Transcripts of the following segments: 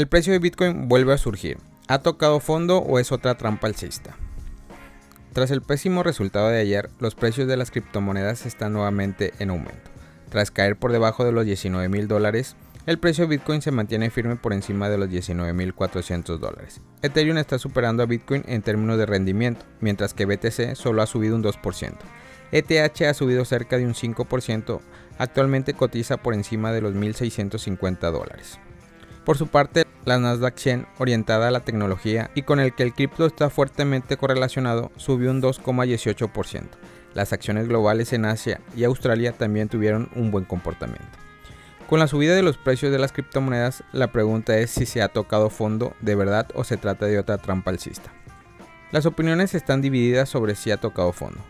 ¿El precio de Bitcoin vuelve a surgir? ¿Ha tocado fondo o es otra trampa alcista? Tras el pésimo resultado de ayer, los precios de las criptomonedas están nuevamente en aumento. Tras caer por debajo de los 19 mil dólares, el precio de Bitcoin se mantiene firme por encima de los 19.400 dólares. Ethereum está superando a Bitcoin en términos de rendimiento, mientras que BTC solo ha subido un 2%. ETH ha subido cerca de un 5%, actualmente cotiza por encima de los 1.650 dólares. Por su parte, la Nasdaq 100, orientada a la tecnología y con el que el cripto está fuertemente correlacionado, subió un 2,18%. Las acciones globales en Asia y Australia también tuvieron un buen comportamiento. Con la subida de los precios de las criptomonedas, la pregunta es si se ha tocado fondo de verdad o se trata de otra trampa alcista. Las opiniones están divididas sobre si ha tocado fondo.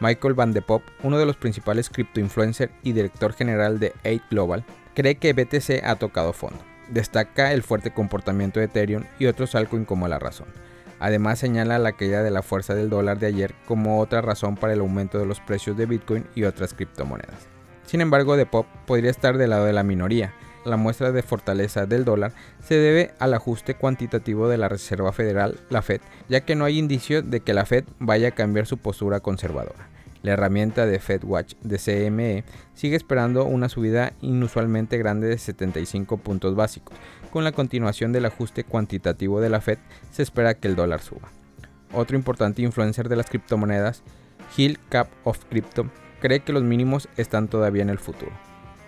Michael Van de Pop, uno de los principales cripto influencers y director general de 8 Global, cree que BTC ha tocado fondo. Destaca el fuerte comportamiento de Ethereum y otros altcoins como la razón. Además señala la caída de la fuerza del dólar de ayer como otra razón para el aumento de los precios de Bitcoin y otras criptomonedas. Sin embargo, Depop podría estar del lado de la minoría. La muestra de fortaleza del dólar se debe al ajuste cuantitativo de la Reserva Federal, la Fed, ya que no hay indicio de que la Fed vaya a cambiar su postura conservadora. La herramienta de FedWatch de CME sigue esperando una subida inusualmente grande de 75 puntos básicos. Con la continuación del ajuste cuantitativo de la Fed, se espera que el dólar suba. Otro importante influencer de las criptomonedas, Hill Cap of Crypto, cree que los mínimos están todavía en el futuro.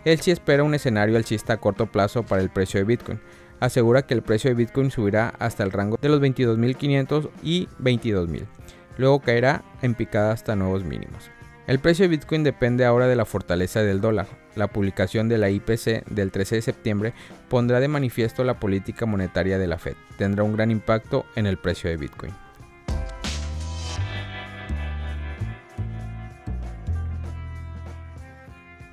Él sí espera un escenario alcista a corto plazo para el precio de Bitcoin. Asegura que el precio de Bitcoin subirá hasta el rango de los 22.500 y 22.000 luego caerá en picada hasta nuevos mínimos. El precio de Bitcoin depende ahora de la fortaleza del dólar. La publicación de la IPC del 13 de septiembre pondrá de manifiesto la política monetaria de la Fed. Tendrá un gran impacto en el precio de Bitcoin.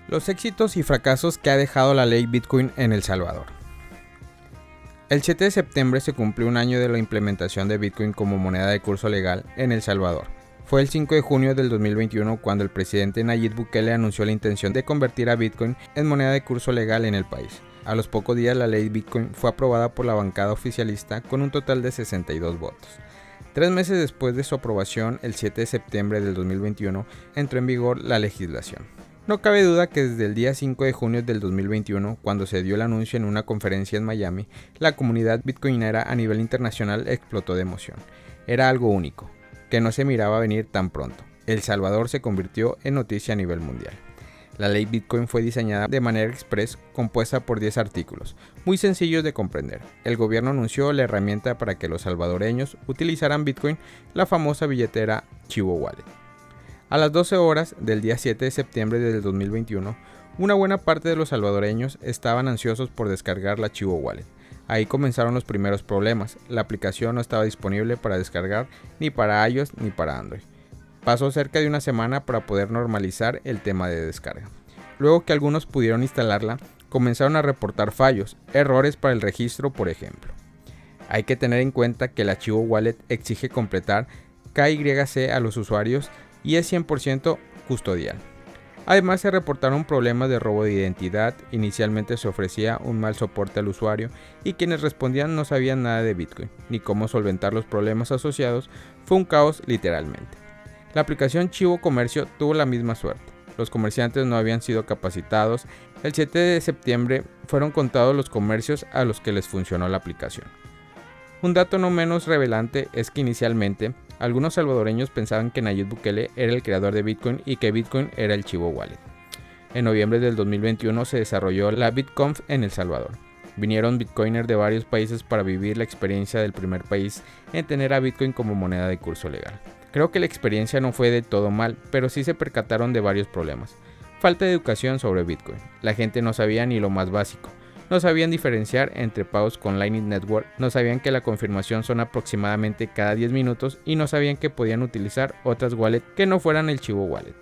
Los éxitos y fracasos que ha dejado la ley Bitcoin en El Salvador. El 7 de septiembre se cumplió un año de la implementación de Bitcoin como moneda de curso legal en El Salvador. Fue el 5 de junio del 2021 cuando el presidente Nayib Bukele anunció la intención de convertir a Bitcoin en moneda de curso legal en el país. A los pocos días la ley Bitcoin fue aprobada por la bancada oficialista con un total de 62 votos. Tres meses después de su aprobación, el 7 de septiembre del 2021, entró en vigor la legislación. No cabe duda que desde el día 5 de junio del 2021, cuando se dio el anuncio en una conferencia en Miami, la comunidad bitcoinera a nivel internacional explotó de emoción. Era algo único, que no se miraba venir tan pronto. El Salvador se convirtió en noticia a nivel mundial. La ley Bitcoin fue diseñada de manera express, compuesta por 10 artículos, muy sencillos de comprender. El gobierno anunció la herramienta para que los salvadoreños utilizaran Bitcoin, la famosa billetera Chivo Wallet. A las 12 horas del día 7 de septiembre del 2021, una buena parte de los salvadoreños estaban ansiosos por descargar la Chivo Wallet. Ahí comenzaron los primeros problemas. La aplicación no estaba disponible para descargar ni para iOS ni para Android. Pasó cerca de una semana para poder normalizar el tema de descarga. Luego que algunos pudieron instalarla, comenzaron a reportar fallos, errores para el registro, por ejemplo. Hay que tener en cuenta que la Chivo Wallet exige completar KYC a los usuarios y es 100% custodial. Además se reportaron problemas de robo de identidad, inicialmente se ofrecía un mal soporte al usuario y quienes respondían no sabían nada de Bitcoin, ni cómo solventar los problemas asociados, fue un caos literalmente. La aplicación Chivo Comercio tuvo la misma suerte. Los comerciantes no habían sido capacitados. El 7 de septiembre fueron contados los comercios a los que les funcionó la aplicación. Un dato no menos revelante es que inicialmente algunos salvadoreños pensaban que Nayib Bukele era el creador de Bitcoin y que Bitcoin era el chivo wallet. En noviembre del 2021 se desarrolló la BitConf en El Salvador. Vinieron bitcoiners de varios países para vivir la experiencia del primer país en tener a Bitcoin como moneda de curso legal. Creo que la experiencia no fue de todo mal, pero sí se percataron de varios problemas. Falta de educación sobre Bitcoin. La gente no sabía ni lo más básico no sabían diferenciar entre pagos con Lightning Network, no sabían que la confirmación son aproximadamente cada 10 minutos y no sabían que podían utilizar otras wallets que no fueran el Chivo Wallet.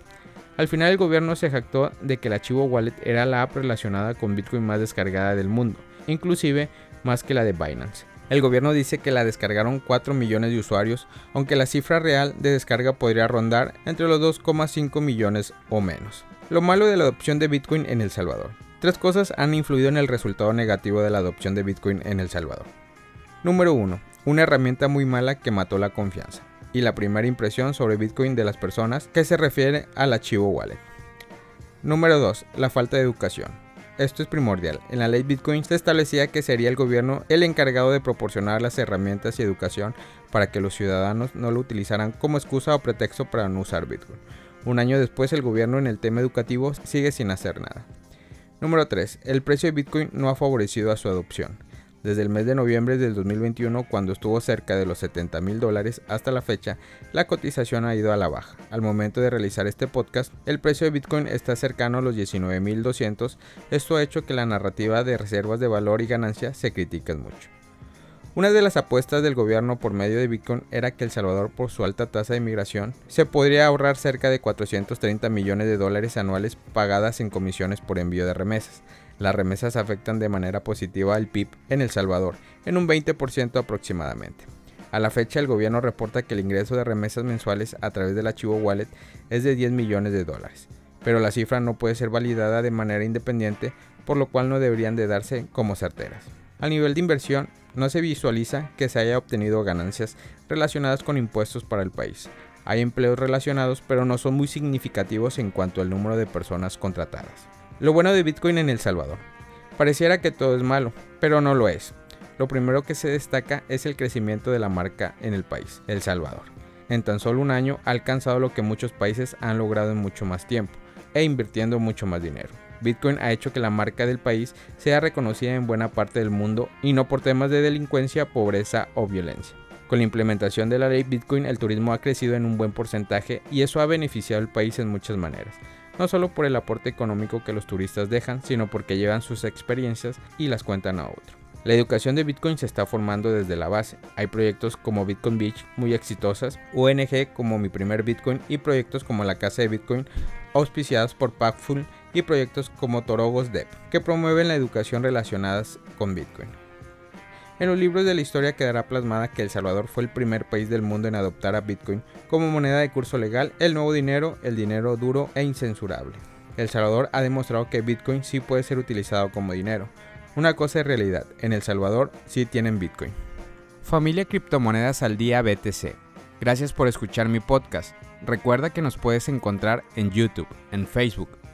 Al final el gobierno se jactó de que la Chivo Wallet era la app relacionada con Bitcoin más descargada del mundo, inclusive más que la de Binance. El gobierno dice que la descargaron 4 millones de usuarios, aunque la cifra real de descarga podría rondar entre los 2,5 millones o menos. Lo malo de la adopción de Bitcoin en El Salvador. Tres cosas han influido en el resultado negativo de la adopción de Bitcoin en El Salvador. Número 1. Una herramienta muy mala que mató la confianza y la primera impresión sobre Bitcoin de las personas que se refiere al archivo wallet. Número 2. La falta de educación. Esto es primordial. En la ley Bitcoin se establecía que sería el gobierno el encargado de proporcionar las herramientas y educación para que los ciudadanos no lo utilizaran como excusa o pretexto para no usar Bitcoin. Un año después el gobierno en el tema educativo sigue sin hacer nada. Número 3. El precio de Bitcoin no ha favorecido a su adopción. Desde el mes de noviembre del 2021, cuando estuvo cerca de los 70 mil dólares hasta la fecha, la cotización ha ido a la baja. Al momento de realizar este podcast, el precio de Bitcoin está cercano a los 19.200. Esto ha hecho que la narrativa de reservas de valor y ganancia se critique mucho. Una de las apuestas del gobierno por medio de Bitcoin era que El Salvador, por su alta tasa de migración, se podría ahorrar cerca de 430 millones de dólares anuales pagadas en comisiones por envío de remesas. Las remesas afectan de manera positiva al PIB en El Salvador, en un 20% aproximadamente. A la fecha, el gobierno reporta que el ingreso de remesas mensuales a través del archivo Wallet es de 10 millones de dólares, pero la cifra no puede ser validada de manera independiente, por lo cual no deberían de darse como certeras. A nivel de inversión, no se visualiza que se haya obtenido ganancias relacionadas con impuestos para el país. Hay empleos relacionados, pero no son muy significativos en cuanto al número de personas contratadas. Lo bueno de Bitcoin en El Salvador. Pareciera que todo es malo, pero no lo es. Lo primero que se destaca es el crecimiento de la marca en el país, El Salvador. En tan solo un año ha alcanzado lo que muchos países han logrado en mucho más tiempo, e invirtiendo mucho más dinero. Bitcoin ha hecho que la marca del país sea reconocida en buena parte del mundo y no por temas de delincuencia, pobreza o violencia. Con la implementación de la ley Bitcoin el turismo ha crecido en un buen porcentaje y eso ha beneficiado al país en muchas maneras no solo por el aporte económico que los turistas dejan, sino porque llevan sus experiencias y las cuentan a otro. La educación de Bitcoin se está formando desde la base. Hay proyectos como Bitcoin Beach muy exitosas, ONG como Mi Primer Bitcoin y proyectos como la Casa de Bitcoin auspiciados por Packful y proyectos como Torogos Dev que promueven la educación relacionadas con Bitcoin. En los libros de la historia quedará plasmada que El Salvador fue el primer país del mundo en adoptar a Bitcoin como moneda de curso legal, el nuevo dinero, el dinero duro e incensurable. El Salvador ha demostrado que Bitcoin sí puede ser utilizado como dinero. Una cosa es realidad, en El Salvador sí tienen Bitcoin. Familia Criptomonedas al Día BTC. Gracias por escuchar mi podcast. Recuerda que nos puedes encontrar en YouTube, en Facebook,